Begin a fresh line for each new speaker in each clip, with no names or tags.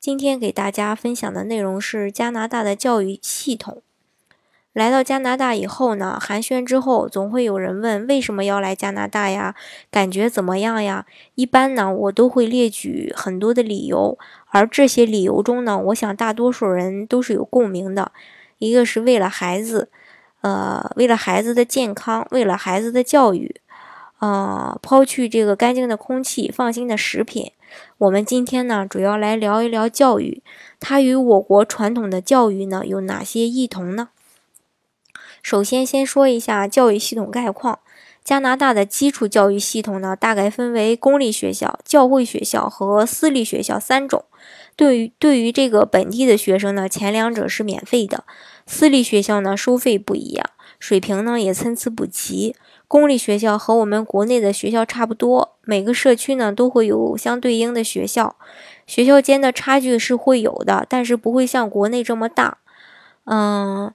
今天给大家分享的内容是加拿大的教育系统。来到加拿大以后呢，寒暄之后，总会有人问为什么要来加拿大呀？感觉怎么样呀？一般呢，我都会列举很多的理由，而这些理由中呢，我想大多数人都是有共鸣的。一个是为了孩子，呃，为了孩子的健康，为了孩子的教育，呃，抛去这个干净的空气、放心的食品。我们今天呢，主要来聊一聊教育，它与我国传统的教育呢有哪些异同呢？首先，先说一下教育系统概况。加拿大的基础教育系统呢，大概分为公立学校、教会学校和私立学校三种。对于对于这个本地的学生呢，前两者是免费的，私立学校呢收费不一样，水平呢也参差不齐。公立学校和我们国内的学校差不多，每个社区呢都会有相对应的学校，学校间的差距是会有的，但是不会像国内这么大。嗯，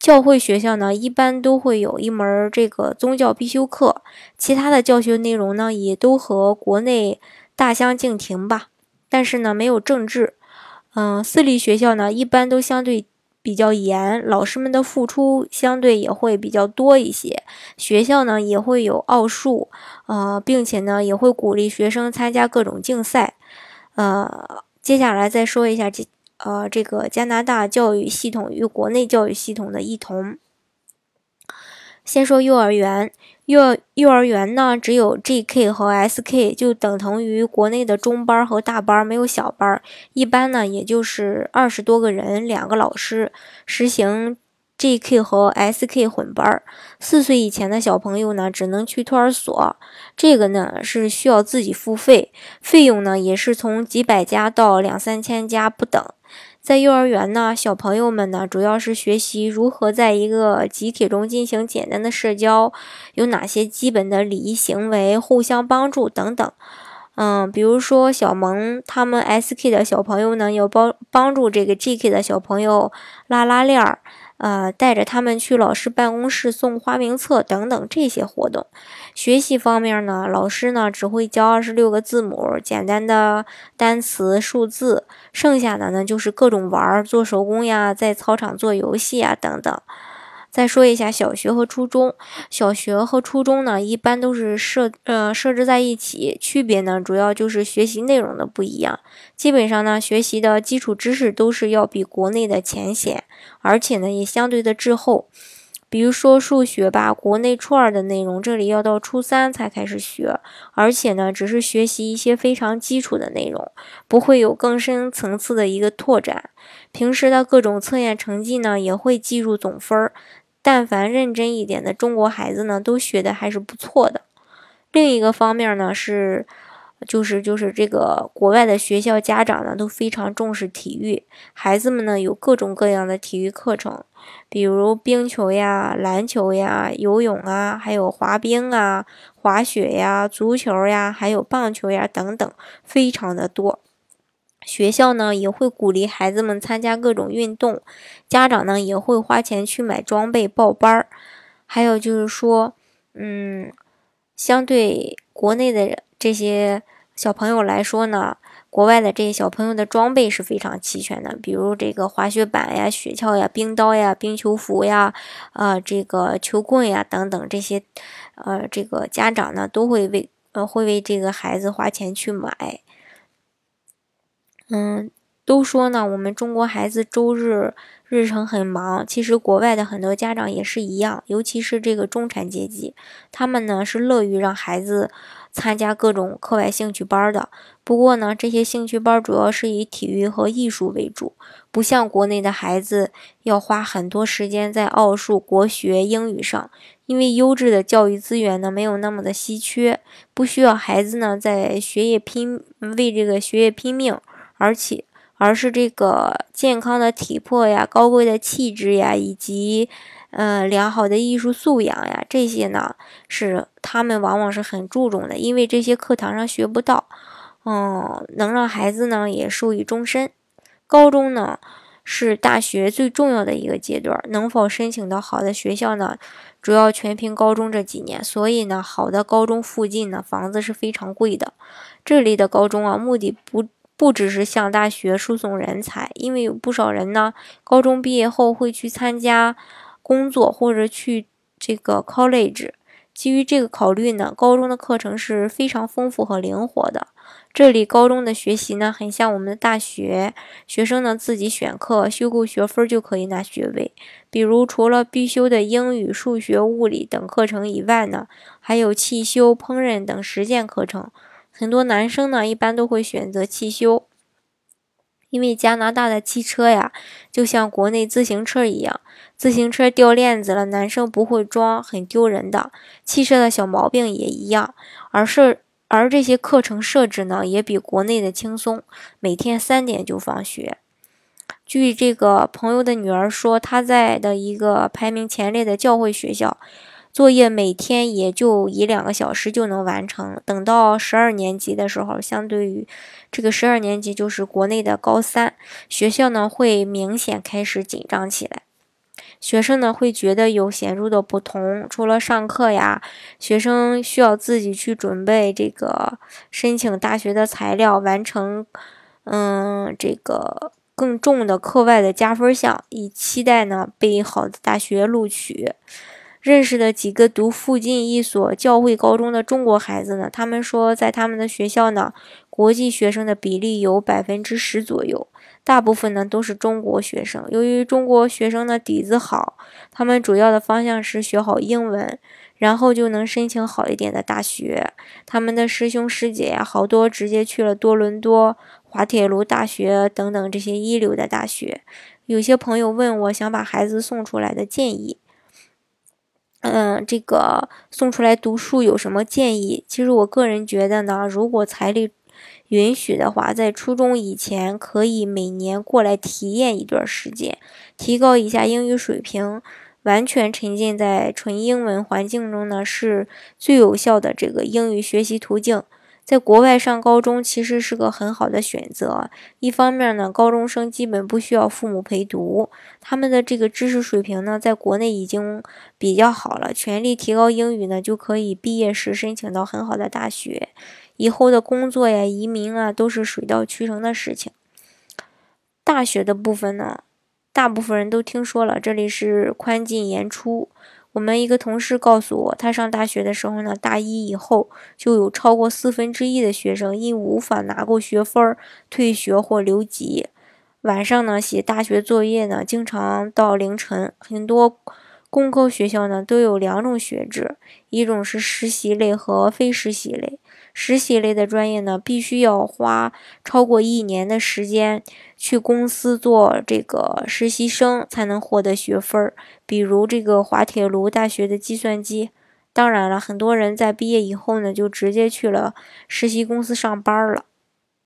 教会学校呢一般都会有一门这个宗教必修课，其他的教学内容呢也都和国内大相径庭吧，但是呢没有政治。嗯，私立学校呢一般都相对。比较严，老师们的付出相对也会比较多一些。学校呢也会有奥数，呃，并且呢也会鼓励学生参加各种竞赛。呃，接下来再说一下这呃这个加拿大教育系统与国内教育系统的异同。先说幼儿园。幼幼儿园呢，只有 G.K 和 S.K，就等同于国内的中班和大班，没有小班。一般呢，也就是二十多个人，两个老师，实行 G.K 和 S.K 混班。四岁以前的小朋友呢，只能去托儿所，这个呢是需要自己付费，费用呢也是从几百加到两三千加不等。在幼儿园呢，小朋友们呢，主要是学习如何在一个集体中进行简单的社交，有哪些基本的礼仪行为，互相帮助等等。嗯，比如说小萌他们 SK 的小朋友呢，要帮帮助这个 GK 的小朋友拉拉链儿。呃，带着他们去老师办公室送花名册等等这些活动。学习方面呢，老师呢只会教二十六个字母、简单的单词、数字，剩下的呢就是各种玩儿、做手工呀，在操场做游戏啊等等。再说一下小学和初中，小学和初中呢一般都是设呃设置在一起，区别呢主要就是学习内容的不一样。基本上呢学习的基础知识都是要比国内的浅显，而且呢也相对的滞后。比如说数学吧，国内初二的内容，这里要到初三才开始学，而且呢只是学习一些非常基础的内容，不会有更深层次的一个拓展。平时的各种测验成绩呢也会计入总分儿。但凡认真一点的中国孩子呢，都学的还是不错的。另一个方面呢，是就是就是这个国外的学校家长呢都非常重视体育，孩子们呢有各种各样的体育课程，比如冰球呀、篮球呀、游泳啊，还有滑冰啊、滑雪呀、足球呀，还有棒球呀等等，非常的多。学校呢也会鼓励孩子们参加各种运动，家长呢也会花钱去买装备报班儿。还有就是说，嗯，相对国内的这些小朋友来说呢，国外的这些小朋友的装备是非常齐全的，比如这个滑雪板呀、雪橇呀、冰刀呀、冰球服呀、呃这个球棍呀等等这些，呃这个家长呢都会为呃会为这个孩子花钱去买。嗯，都说呢，我们中国孩子周日日程很忙，其实国外的很多家长也是一样，尤其是这个中产阶级，他们呢是乐于让孩子参加各种课外兴趣班的。不过呢，这些兴趣班主要是以体育和艺术为主，不像国内的孩子要花很多时间在奥数、国学、英语上，因为优质的教育资源呢没有那么的稀缺，不需要孩子呢在学业拼为这个学业拼命。而且而是这个健康的体魄呀、高贵的气质呀，以及呃良好的艺术素养呀，这些呢是他们往往是很注重的，因为这些课堂上学不到，嗯，能让孩子呢也受益终身。高中呢。是大学最重要的一个阶段，能否申请到好的学校呢？主要全凭高中这几年。所以呢，好的高中附近呢，房子是非常贵的。这里的高中啊，目的不不只是向大学输送人才，因为有不少人呢，高中毕业后会去参加工作或者去这个 college。基于这个考虑呢，高中的课程是非常丰富和灵活的。这里高中的学习呢，很像我们的大学，学生呢自己选课，修够学分就可以拿学位。比如，除了必修的英语、数学、物理等课程以外呢，还有汽修、烹饪等实践课程。很多男生呢，一般都会选择汽修，因为加拿大的汽车呀，就像国内自行车一样，自行车掉链子了，男生不会装，很丢人的。汽车的小毛病也一样，而是。而这些课程设置呢，也比国内的轻松，每天三点就放学。据这个朋友的女儿说，她在的一个排名前列的教会学校，作业每天也就一两个小时就能完成。等到十二年级的时候，相对于这个十二年级就是国内的高三，学校呢会明显开始紧张起来。学生呢会觉得有显著的不同，除了上课呀，学生需要自己去准备这个申请大学的材料，完成嗯这个更重的课外的加分项，以期待呢被好的大学录取。认识的几个读附近一所教会高中的中国孩子呢，他们说在他们的学校呢，国际学生的比例有百分之十左右。大部分呢都是中国学生，由于中国学生的底子好，他们主要的方向是学好英文，然后就能申请好一点的大学。他们的师兄师姐呀，好多直接去了多伦多、滑铁卢大学等等这些一流的大学。有些朋友问我想把孩子送出来的建议，嗯，这个送出来读书有什么建议？其实我个人觉得呢，如果财力。允许的话，在初中以前可以每年过来体验一段时间，提高一下英语水平。完全沉浸在纯英文环境中呢，是最有效的这个英语学习途径。在国外上高中其实是个很好的选择。一方面呢，高中生基本不需要父母陪读，他们的这个知识水平呢，在国内已经比较好了，全力提高英语呢，就可以毕业时申请到很好的大学。以后的工作呀、移民啊，都是水到渠成的事情。大学的部分呢，大部分人都听说了，这里是宽进严出。我们一个同事告诉我，他上大学的时候呢，大一以后就有超过四分之一的学生因无法拿够学分儿退学或留级。晚上呢，写大学作业呢，经常到凌晨。很多工科学校呢，都有两种学制，一种是实习类和非实习类。实习类的专业呢，必须要花超过一年的时间去公司做这个实习生，才能获得学分儿。比如这个滑铁卢大学的计算机。当然了，很多人在毕业以后呢，就直接去了实习公司上班了。